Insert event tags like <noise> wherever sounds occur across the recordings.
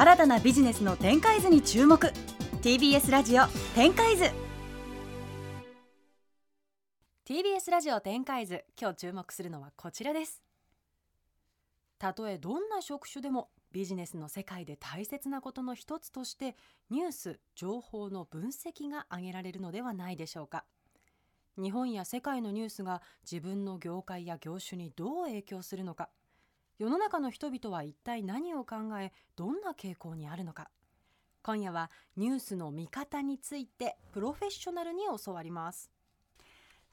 新たなビジネスの展開図に注目。TBS ラジオ展開図。TBS ラジオ展開図今日注目するのはこちらです。たとえどんな職種でもビジネスの世界で大切なことの一つとしてニュース情報の分析が挙げられるのではないでしょうか。日本や世界のニュースが自分の業界や業種にどう影響するのか。世の中の人々は一体何を考えどんな傾向にあるのか。今夜はニュースの見方についてプロフェッショナルに教わります。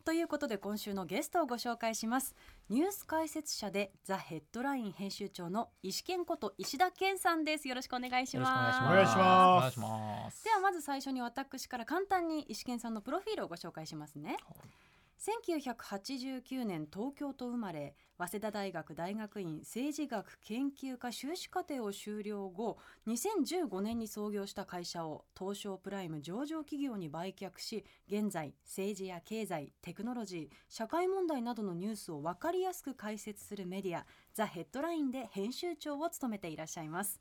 ということで今週のゲストをご紹介します。ニュース解説者でザ・ヘッドライン編集長の石健こと石田健さんです。よろしくお願いします。お願いします。お願いします。ではまず最初に私から簡単に石健さんのプロフィールをご紹介しますね、1989年東京と生まれ早稲田大学大学院政治学研究科修士課程を修了後2015年に創業した会社を東証プライム上場企業に売却し現在政治や経済テクノロジー社会問題などのニュースを分かりやすく解説するメディアザ・ヘッドラインで編集長を務めていらっしゃいます。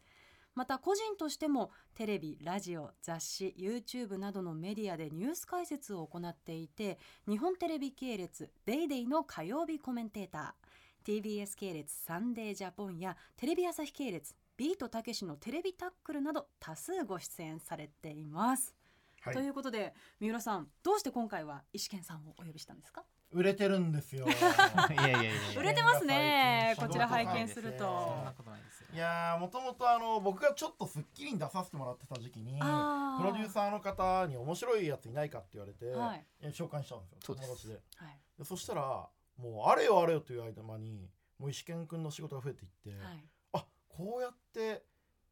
また個人としてもテレビラジオ雑誌 YouTube などのメディアでニュース解説を行っていて日本テレビ系列「デイデイの火曜日コメンテーター。TBS 系列「サンデージャポン」やテレビ朝日系列「ビートたけしのテレビタックル」など多数ご出演されています。はい。ということで三浦さんどうして今回は石健さんをお呼びしたんですか？売れてるんですよ。<laughs> いやいやいや売れてますねこちら拝見すると。そんなことないですよ。いやーもともとあの僕がちょっと『スッキリ』に出させてもらってた時期にプロデューサーの方に面白いやついないかって言われて、はい。え紹介したんですよそうです。友達で。はい。でそしたらもうあれよあれよという間にもう石健君の仕事が増えていって、はい。あこうやって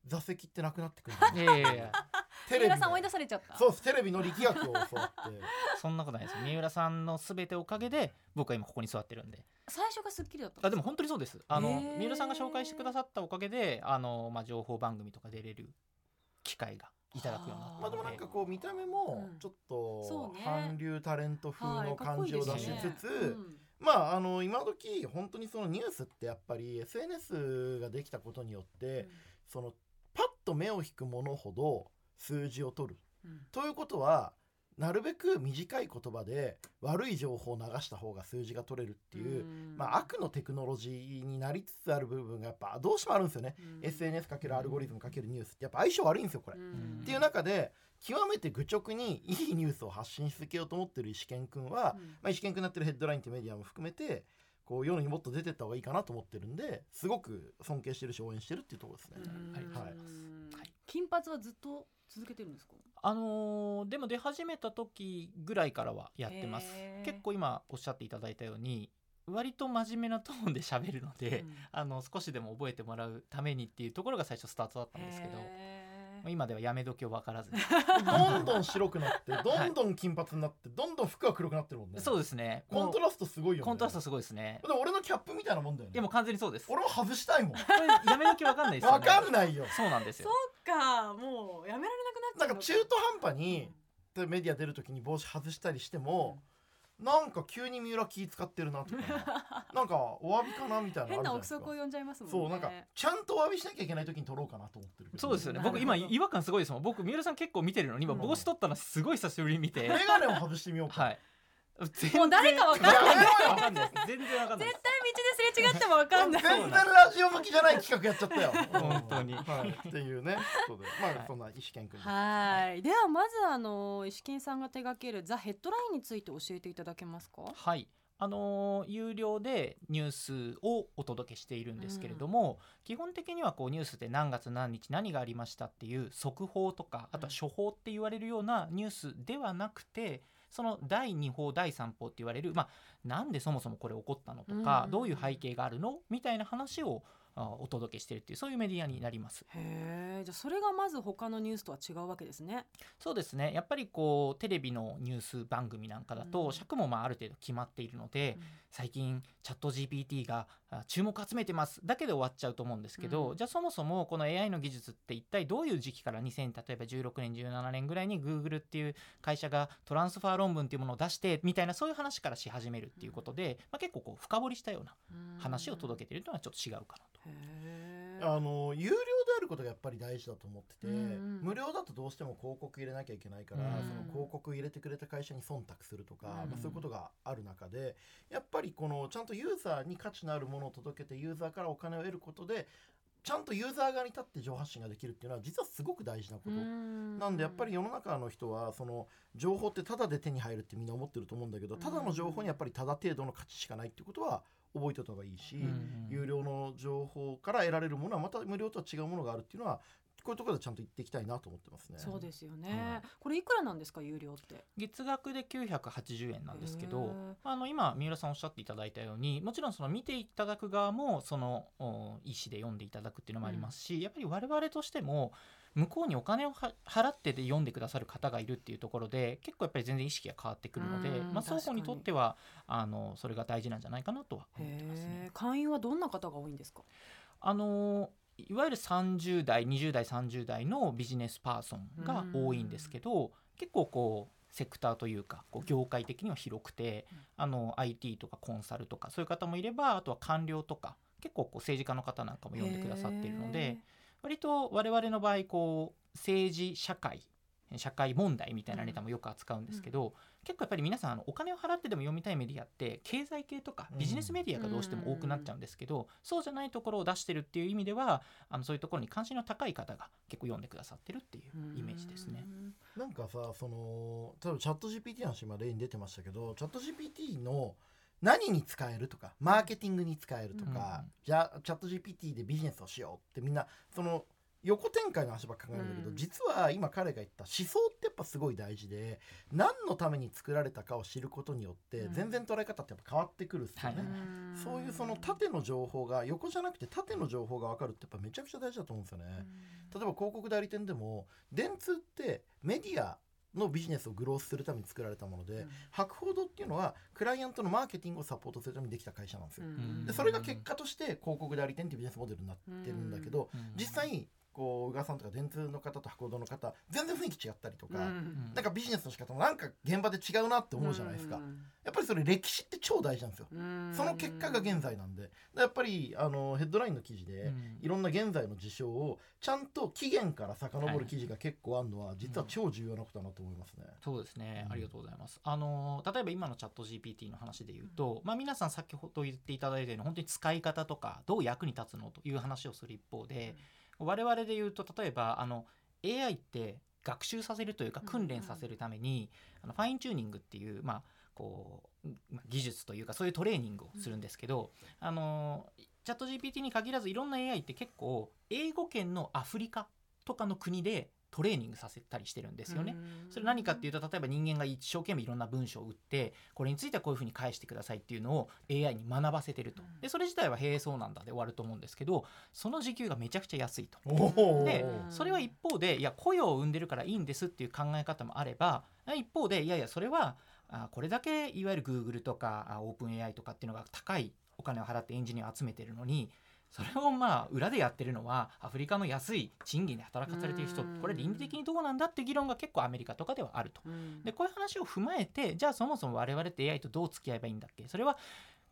座席ってなくなってくるんだいやいやいやテレビ三浦さん追い出されちゃった。そうです。テレビの力学を教わって。<laughs> そんなことないです。よ三浦さんのすべておかげで僕は今ここに座ってるんで。最初がスッキリだったんあでも本当にそうです。あの三浦さんが紹介してくださったおかげであの、まあ、情報番組とか出れる機会がいただくようになったまあでもなんかこう見た目もうん。ちょっと韓流タレント風の感じを出しつつ、うん。まああの今時本当にそのニュースってやっぱり SNS ができたことによって、そのパッと目を引くものほど数字を取る。うん。ということはなるべく短い言葉で悪い情報を流した方が数字が取れるっていう、ん。まあ、悪のテクノロジーになりつつある部分がやっぱどうしてもあるんですよね、うん。SNS かけるアルゴリズムかけるニュースってやっぱ相性悪いんですよこれ。うん。っていう中で極めて愚直にいいニュースを発信し続けようと思ってる石健君は、うん。まあ、石健君になってるヘッドラインってメディアも含めてこう世にもっと出てった方がいいかなと思ってるんですごく尊敬してるし応援してるっていうところですね。うん。はい金髪はずっと続けてるんですか？あのーでも出始めた時ぐらいからはやってます。へー。結構今おっしゃっていただいたように割と真面目なトーンで喋るので、うん。<laughs> あの少しでも覚えてもらうためにっていうところが最初スタートだったんですけど。へまあ今ではやめ時を分からず <laughs> どんどん白くなってどんどん金髪になってどんどん服が黒くなってるもんね。そうですねコントラストすごいよね。コントラストすごいですねでも俺のキャップみたいなもんだよね。いやもう完全にそうですこ俺も外したいもん。れやめ時分かんないですよわねかんないよ。そうなんですよそっかもうやめられなくなっちゃうなか中途半端にでメディア出るときに帽子外したりしても、なんか急に三浦気使ってるなとか <laughs> なんかお詫びかなみたいなのあるじゃ変なないですか。憶測を呼んじゃいますもんね。そうなんかちゃんとお詫びしなきゃいけない時に撮ろうかなと思ってる。そうですよね。僕今違和感すごいですもん。僕三浦さん結構見てるの。に今うん。帽子取ったのすごい久しぶりに見て。メガネも外してみようか、はい。全もう誰かわかんない。全然わかんない絶で対道ですれ違ってもわかんない。全然ラジオ向きじゃない企画やっちゃったよ。本当に。はい、っていうね。まあ、はいそんな石健君はい。ではまずあの石健さんが手掛けるザ・ヘッドラインについて教えていただけますか？すはい。あのー有料でニュースをお届けしているんですけれども、基本的にはこうニュースで何月何日何がありましたっていう速報とかあとは処方って言われるようなニュースではなくてその第2報第3報って言われるまあなんでそもそもこれ起こったのとか、うん。どういう背景があるの？みたいな話をあお届けしているっていうそういうメディアになります。へえじゃあそれがまず他のニュースとは違うわけですね。そうですね。やっぱりこうテレビのニュース番組なんかだと、うん。尺もまあある程度決まっているので、最近チャット GPT があ注目集めてます。だけで終わっちゃうと思うんですけど、うん。じゃあそもそもこの AI の技術って一体どういう時期から2000例えば16年17年ぐらいに Google っていう会社がトランスファー論文っていうものを出してみたいなそういう話からし始めるっていうことで、まあ、結構こう深掘りしたような話を届けているというのはちょっと違うかなと。あの有料であることがやっぱり大事だと思ってて、うんうん。無料だとどうしても広告入れなきゃいけないから、うん。その広告入れてくれた会社に忖度するとか、うん。まあ、そういうことがある中でやっぱりこのちゃんとユーザーに価値のあるものを届けてユーザーからお金を得ることでちゃんとユーザー側に立って情報発信ができるっていうのは実はすごく大事なこと。なんでやっぱり世の中の人はその情報ってタダで手に入るってみんな思ってると思うんだけどただの情報にやっぱりタダ程度の価値しかないってことは覚えておいた方がいいし、うん有料の情報から得られるものはまた無料とは違うものがあるっていうのはこういうところでちゃんと言っていきたいなと思ってますね。そうですよね、これいくらなんですか有料って？月額で980円なんですけへどー。あの今三浦さんおっしゃっていただいたようにもちろんその見ていただく側もそのお意思で読んでいただくっていうのもありますし、やっぱり我々としても向こうにお金をは払ってで読んでくださる方がいるっていうところで結構やっぱり全然意識が変わってくるので、うんまあ、双方に。とってはあのそれが大事なんじゃないかなとは思へってますね。え。会員はどんな方が多いんですか？あのいわゆる30代20代30代のビジネスパーソンが多いんですけど結構こうセクターというかこう業界的には広くてうん。あの IT とかコンサルとかそういう方もいればあとは官僚とか結構こう政治家の方なんかも読んでくださっているので割と我々の場合こう政治社会社会問題みたいなネタもよく扱うんですけど、結構やっぱり皆さんあのお金を払ってでも読みたいメディアって経済系とかビジネスメディアがどうしても多くなっちゃうんですけど、そうじゃないところを出してるっていう意味ではあのそういうところに関心の高い方が結構読んでくださってるっていうイメージですね。なんかさその例えばチャット GPT の話今例に出てましたけどチャット GPT の何に使えるとかマーケティングに使えるとか、うんじゃあチャット GPT でビジネスをしようってみんなその横展開の話ばっか考えるんだけど、うん実は今彼が言った思想ってやっぱすごい大事で何のために作られたかを知ることによってうん全然捉え方ってやっぱ変わってくるっすよね。はいそういうその縦の情報が横じゃなくて縦の情報が分かるってやっぱめちゃくちゃ大事だと思うんですよね。例えば広告代理店でも電通ってメディアのビジネスをグロースするために作られたもので、博報堂っていうのはクライアントのマーケティングをサポートするためにできた会社なんですよ。ん。でそれが結果として広告代理店っていうビジネスモデルになってるんだけど、うん。実際こう宇賀さんとか電通の方と博報堂の方全然雰囲気違ったりとか、うん。なんかビジネスの仕方もなんか現場で違うなって思うじゃないですか、やっぱりそれ歴史って超大事なんですよ。その結果が現在なんでやっぱりあのヘッドラインの記事で、うん。いろんな現在の事象をちゃんと期限から遡る記事が結構あるのは実は超重要なことだなと思いますね。そうですね。う。ん。ありがとうございます。あの例えば今のチャット GPT の話で言うと、まあ皆さん先ほど言っていただいたように本当に使い方とかどう役に立つのという話をする一方で、我々で言うと例えばあの AI って学習させるというかうん訓練させるために、あのファインチューニングっていうまあこうまあ技術というかそういうトレーニングをするんですけど、あのチャット GPT に限らずいろんな AI って結構英語圏のアフリカとかの国でトレーニングさせたりしてるんですよね。それ何かっていうと例えば人間が一生懸命いろんな文章を打ってこれについてはこういうふうに返してくださいっていうのを AI に学ばせてると。うん。でそれ自体はへえそうなんだで終わると思うんですけどその時給がめちゃくちゃ安いと。でそれは一方でいや雇用を生んでるからいいんですっていう考え方もあれば一方でいやいやそれはあこれだけいわゆる Google とかあ OpenAI とかっていうのが高いお金を払ってエンジニアを集めてるのにそれをまあ裏でやってるのはアフリカの安い賃金で働かされてる人うん。これ倫理的にどうなんだって議論が結構アメリカとかではあると。でこういう話を踏まえてじゃあそもそも我々って AI とどう付き合えばいいんだっけ？それは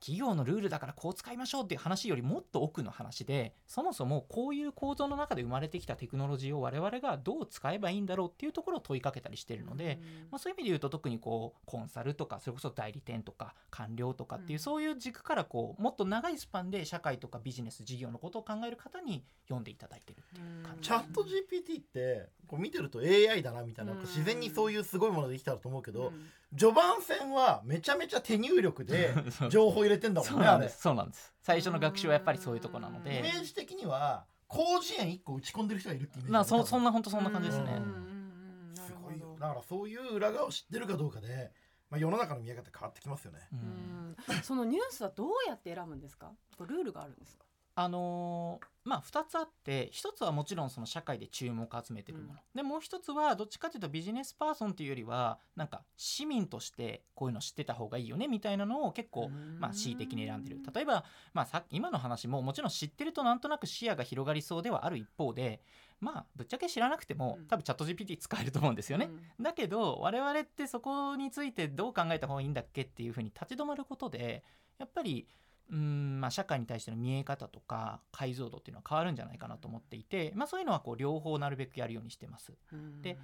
企業のルールだからこう使いましょうっていう話よりもっと奥の話でそもそもこういう構造の中で生まれてきたテクノロジーを我々がどう使えばいいんだろうっていうところを問いかけたりしてるので、まあ、そういう意味で言うと特にこうコンサルとかそれこそ代理店とか官僚とかっていう、うん。そういう軸からこうもっと長いスパンで社会とかビジネス事業のことを考える方に読んでいただいてるっていう感じ。チャット GPT ってこう見てると AI だなみたいなうん自然にそういうすごいものできたらと思うけど、うん。序盤戦はめちゃめちゃ手入力で <laughs> 情報入れてんだそもねあれうんなんですそうなんです。最初の学習はやっぱりそういうとこなのイでメージ的には広辞苑1個打ち込んでる人がいるってイメージまあそそんなな本当そんな感じですね。すごいよ。だからそういう裏側を知ってるかどうかで、まあ、世の中の見え方変わってきますよね。そのニュースはどうやって選ぶんですか？ルールがあるんですか？あのーまあ2つあって1つはもちろんその社会で注目を集めてるもの、でもう1つはどっちかというとビジネスパーソンっていうよりはなんか市民としてこういうの知ってた方がいいよねみたいなのを結構まあ恣意的に選んでる。例えば、まあ、さ今の話ももちろん知ってるとなんとなく視野が広がりそうではある一方でまあぶっちゃけ知らなくてもうん。多分チャット GPT 使えると思うんですよね。うん。だけど我々ってそこについてどう考えた方がいいんだっけっていうふうに立ち止まることでやっぱりうんまあ、社会に対しての見え方とか解像度っていうのは変わるんじゃないかなと思っていて、まあ、そういうのはこう両方なるべくやるようにしてます。で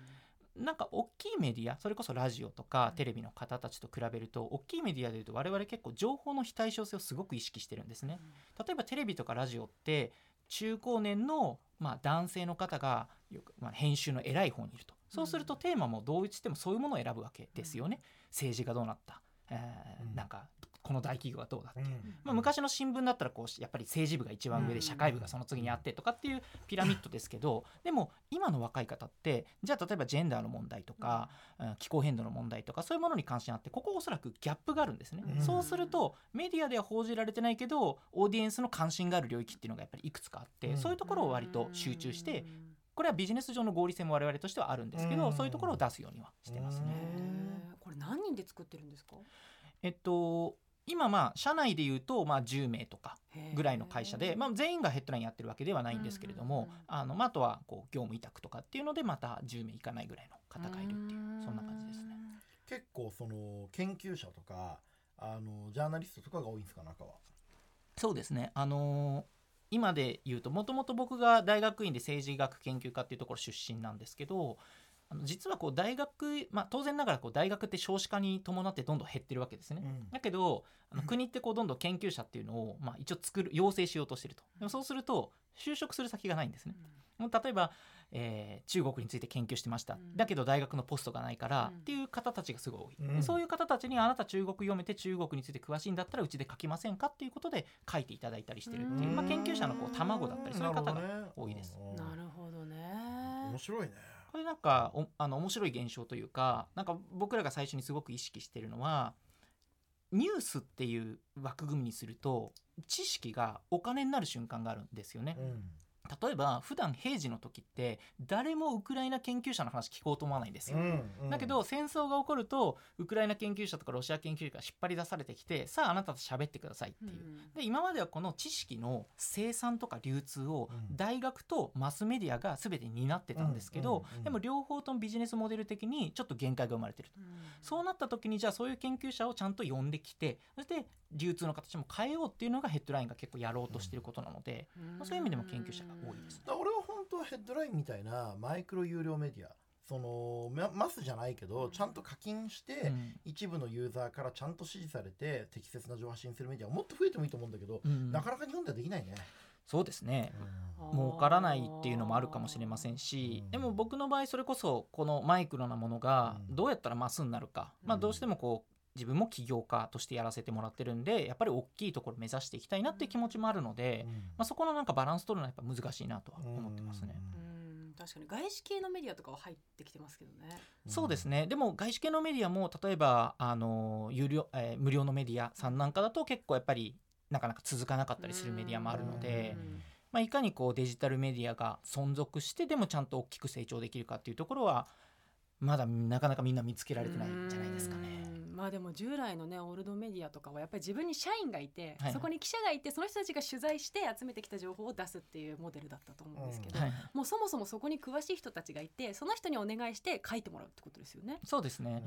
なんか大きいメディアそれこそラジオとかテレビの方たちと比べると大きいメディアでいうと我々結構情報の非対称性をすごく意識してるんですね。例えばテレビとかラジオって中高年のまあ男性の方がよくまあ編集の偉い方にいると。そうするとテーマもどうしてもそういうものを選ぶわけですよね。政治がどうなった、えーうん。なんかこの大企業がどうだってう。ん。まあ、昔の新聞だったらこうやっぱり政治部が一番上で社会部がその次にあってとかっていうピラミッドですけどでも今の若い方ってじゃあ例えばジェンダーの問題とか、うん。気候変動の問題とかそういうものに関心あってここおそらくギャップがあるんですね、うん。そうするとメディアでは報じられてないけどオーディエンスの関心がある領域っていうのがやっぱりいくつかあって、うん。そういうところを割と集中してこれはビジネス上の合理性も我々としてはあるんですけど、うん。そういうところを出すようにはしてますね。これ何人で作ってるんですか？えっと今まあ社内でいうとまあ10名とかぐらいの会社で、まあ、全員がヘッドラインやってるわけではないんですけれども、あのまあ、あとはこう業務委託とかっていうのでまた10名いかないぐらいの方がいるっていうそんな感じですね。結構その研究者とかあのジャーナリストとかが多いんですか中は？そうですねあのー今で言うともともと僕が大学院で政治学研究科っていうところ出身なんですけどあの実はこう大学、まあ、当然ながらこう大学って少子化に伴ってどんどん減ってるわけですね。うん。だけどあの国ってこうどんどん研究者っていうのを、まあ、一応作る養成しようとしてると。でもそうすると就職する先がないんですね。もう例えば、えー中国について研究してました、うん。だけど大学のポストがないから、うん。っていう方たちがすごい多い、うん。でそういう方たちにあなた中国読めて中国について詳しいんだったらうちで書きませんかっていうことで書いていただいたりしてるっていう、うん。まあ、研究者のこう卵だったりそういう方が多いです。なるなるほどねほどね。面白いね。これなんかおあの面白い現象というかなんか僕らが最初にすごく意識してるのはニュースっていう枠組みにすると知識がお金になる瞬間があるんですよね。うん例えば普段平時の時って誰もウクライナ研究者の話聞こうと思わないんですよ。うんだけど戦争が起こるとウクライナ研究者とかロシア研究者が引っ張り出されてきてさああなたと喋ってくださいっていう。で今まではこの知識の生産とか流通をうん大学とマスメディアが全て担ってたんですけど、うんうんうんでも両方ともビジネスモデル的にちょっと限界が生まれてると。そうなった時にじゃあそういう研究者をちゃんと呼んできてそして流通の形も変えようっていうのがヘッドラインが結構やろうとしてることなので、まあ、そういう意味でも研究者が多いですね。だから俺は本当はヘッドラインみたいなマイクロ有料メディアそのまマスじゃないけどちゃんと課金して、うん。一部のユーザーからちゃんと支持されて適切な情報発信するメディアもっと増えてもいいと思うんだけど、うん。なかなか日本ではできないね。そうですね。あー儲からないっていうのもあるかもしれませんしうんでも僕の場合それこそこのマイクロなものがうん。どうやったらマスになるか、まあ、うん。どうしてもこう自分も起業家としてやらせてもらってるんでやっぱり大きいところ目指していきたいなっていう気持ちもあるので、まあ、そこのなんかバランス取るのはやっぱ難しいなとは思ってますね。うん。確かに外資系のメディアとかは入ってきてますけどね。そうですね。でも外資系のメディアも例えばあの有料、えー無料のメディアさんなんかだと結構やっぱりなかなか続かなかったりするメディアもあるので、うん。まあ、いかにこうデジタルメディアが存続してでもちゃんと大きく成長できるかっていうところはまだなかなかみんな見つけられてないんじゃないですかね。でも従来のねオールドメディアとかはやっぱり自分に社員がいて、はいそこに記者がいてその人たちが取材して集めてきた情報を出すっていうモデルだったと思うんですけど、はい、もうそもそもそこに詳しい人たちがいてその人にお願いして書いてもらうってことですよね。そうですね、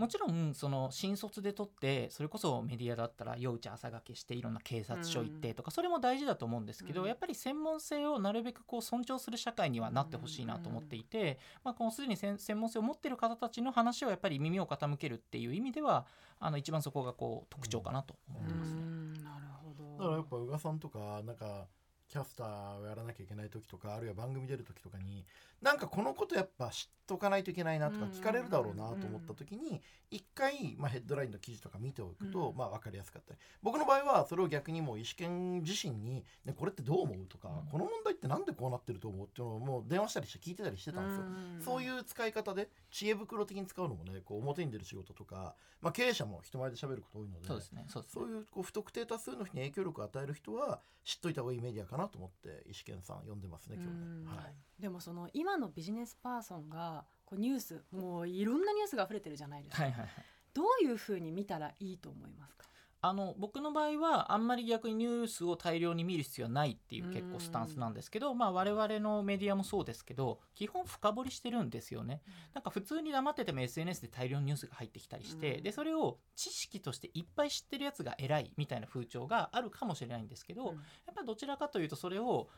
もちろんその新卒で取ってそれこそメディアだったら夜打ち朝掛けしていろんな警察署行ってとかそれも大事だと思うんですけど、うんやっぱり専門性をなるべくこう尊重する社会にはなってほしいなと思っていて、まあ、このすでに専専門性を持っている方たちの話をやっぱり耳を傾けるっていう意味ではあの一番そこがこう特徴かなと思ってますね。うんなるほど。だからやっぱ宇賀さんとかなんかキャスターをやらなきゃいけない時とかあるいは番組出る時とかになんかこのことやっぱ知っとかないといけないなとかうん。聞かれるだろうなと思った時に一回、まあ、ヘッドラインの記事とか見ておくと、うん。まあ、分かりやすかったり。僕の場合はそれを逆にもう石研自身に、ね、これってどう思うとか、うん。この問題ってなんでこうなってると思うっていうのをもう電話したりして聞いてたりしてたんですよ。そういう使い方で知恵袋的に使うのもねこう表に出る仕事とか、まあ、経営者も人前で喋ること多いのでそうですね。そうですね。そういうこう不特定多数の人に影響力を与える人は知っといた方がいいメディアかなと思って石健さん読んでますね今日ね。うん。はい。でもその今のビジネスパーソンがこうニュースもういろんなニュースが溢れてるじゃないですか、はいはいはい。どういうふうに見たらいいと思いますか、あの僕の場合はあんまり逆にニュースを大量に見る必要はないっていう結構スタンスなんですけど、まあ、我々のメディアもそうですけど基本深掘りしてるんですよね。なんか普通に黙ってても SNS で大量にニュースが入ってきたりして、うん。でそれを知識としていっぱい知ってるやつが偉いみたいな風潮があるかもしれないんですけど、やっぱりどちらかというとそれを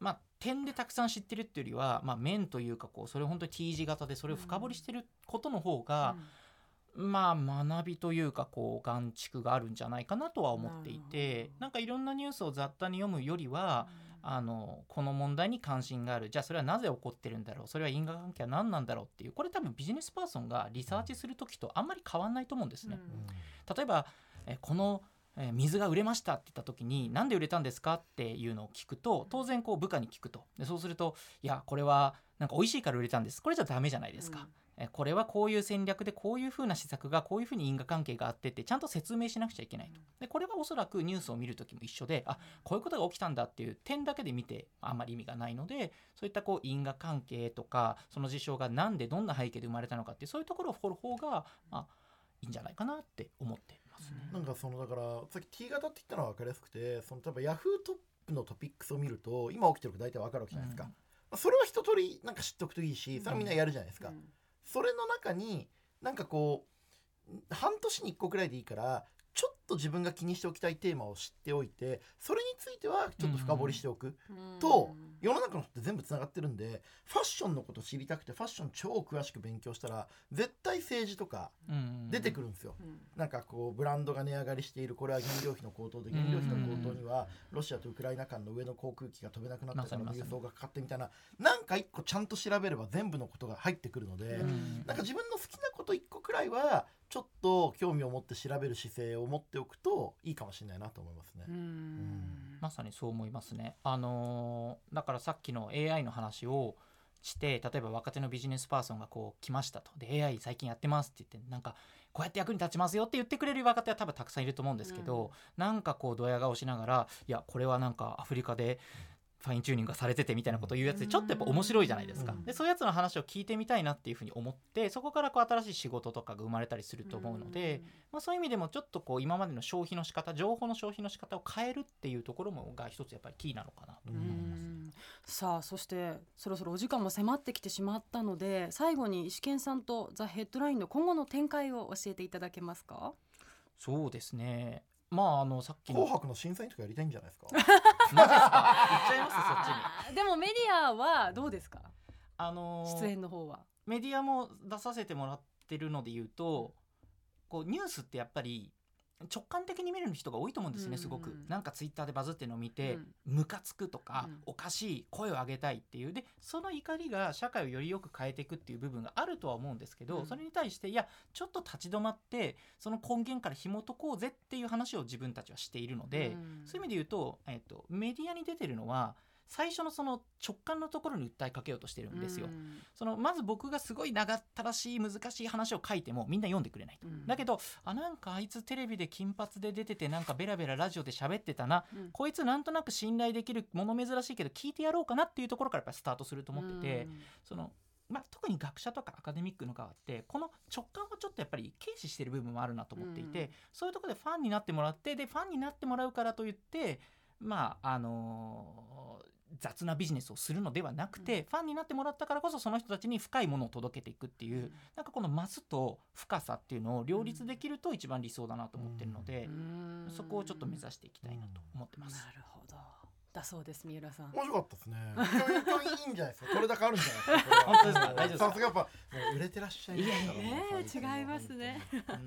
まあ、点でたくさん知ってるっていうよりは、まあ、面というかこうそれを本当に T 字型でそれを深掘りしてることの方が、まあ学びというかこう眼蓄があるんじゃないかなとは思っていてなんかいろんなニュースを雑多に読むよりは、あのこの問題に関心がある。じゃあそれはなぜ起こってるんだろう。それは因果関係は何なんだろうっていう。これ多分ビジネスパーソンがリサーチする時とあんまり変わんないと思うんですね。例えば、えこのえー水が売れましたって言った時に何で売れたんですかっていうのを聞くと当然こう部下に聞くと。でそうするといやこれはなんか美味しいから売れたんです。これじゃダメじゃないですか、えこれはこういう戦略でこういうふうな施策がこういうふうに因果関係があってってちゃんと説明しなくちゃいけないと。でこれはおそらくニュースを見る時も一緒であこういうことが起きたんだっていう点だけで見てあんまり意味がないのでそういったこう因果関係とかその事象が何でどんな背景で生まれたのかっていうそういうところを掘る方が、まあ、いいんじゃないかなって思ってますね。なんかそのだからさっき T 型って言ったのは分かりやすくてその例えばヤフートップのトピックスを見ると今起きてること大体分かるわけじゃないですか、うん。まあそれは一通りなんか知っておくといいしそれはみんなやるじゃないですか、それの中になんかこう半年に1個くらいでいいからちょっと自分が気にしておきたいテーマを知っておいてそれについてはちょっと深掘りしておく、と世の中の人って全部つながってるんでファッションのこと知りたくてファッション超詳しく勉強したら絶対政治とかうん出てくるんですよ、なんかこうブランドが値上がりしているこれは原料費の高騰で原料費の高騰にはロシアとウクライナ間の上の航空機が飛べなくなったから輸送がかかってみたいななんか一個ちゃんと調べれば全部のことが入ってくるので、うん。なんか自分の好きなこと一個くらいはちょっと興味を持って調べる姿勢を持っておくといいかもしれないなと思いますね。まさにそう思いますね。あのーだからさっきの AI の話をして例えば若手のビジネスパーソンがこう来ましたとで AI 最近やってますって言ってなんかこうやって役に立ちますよって言ってくれる若手は多分たくさんいると思うんですけど、なんかこうドヤ顔しながらいやこれはなんかアフリカでファインチューニングがされててみたいなことを言うやつでちょっとやっぱ面白いじゃないですか、うん。でそういうやつの話を聞いてみたいなっていうふうに思ってそこからこう新しい仕事とかが生まれたりすると思うので、まあ、そういう意味でもちょっとこう今までの消費の仕方情報の消費の仕方を変えるっていうところもが一つやっぱりキーなのかなとうん思います。さあそしてそろそろお時間も迫ってきてしまったので最後に石健さんとザ・ヘッドラインの今後の展開を教えていただけますか？そうですねまああのさっきの。紅白の審査員とかやりたいんじゃないですか？<laughs> マジですか？言っちゃいますそっちにでもメディアはどうですか？あのー出演の方は。メディアも出させてもらってるので言うとこうニュースってやっぱり直感的に見る人が多いと思うんですねすごく、うんなんかツイッターでバズってるのを見て、うん。ムカつくとか、うん。おかしい声を上げたいっていう。でその怒りが社会をよりよく変えていくっていう部分があるとは思うんですけど、うん。それに対していやちょっと立ち止まってその根源から紐解こうぜっていう話を自分たちはしているので、うん。そういう意味で言うと,、えっとメディアに出てるのは最初のその直感のところに訴えかけようとしてるんですよ。うん。そのまず僕がすごい長ったらしい難しい話を書いてもみんな読んでくれないと、うん。だけどあなんかあいつテレビで金髪で出ててなんかベラベララジオで喋ってたな、うん。こいつなんとなく信頼できるもの珍しいけど聞いてやろうかなっていうところからやっぱりスタートすると思ってて、そのまあ、特に学者とかアカデミックの側ってこの直感をちょっとやっぱり軽視してる部分もあるなと思っていて、うん。そういうところでファンになってもらってでファンになってもらうからといってまああのー雑なビジネスをするのではなくて、うん。ファンになってもらったからこそその人たちに深いものを届けていくっていう、なんかこのマスと深さっていうのを両立できると一番理想だなと思ってるので、うん。そこをちょっと目指していきたいなと思ってます。なるほどだそうです三浦さん。面白かったですね。今日いいんじゃないですか。これだけあるんじゃないですか。本当ですか？大丈夫ですか？さすがやっぱ売れてらっしゃいいやいや違いますね。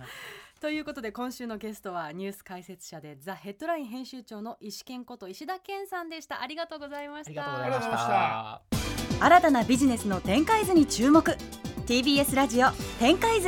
<laughs> ということで今週のゲストはニュース解説者でザ・ヘッドライン編集長の石健こと石田健さんでした。ありがとうございました。ありがとうございました。新たなビジネスの展開図に注目。TBS ラジオ展開図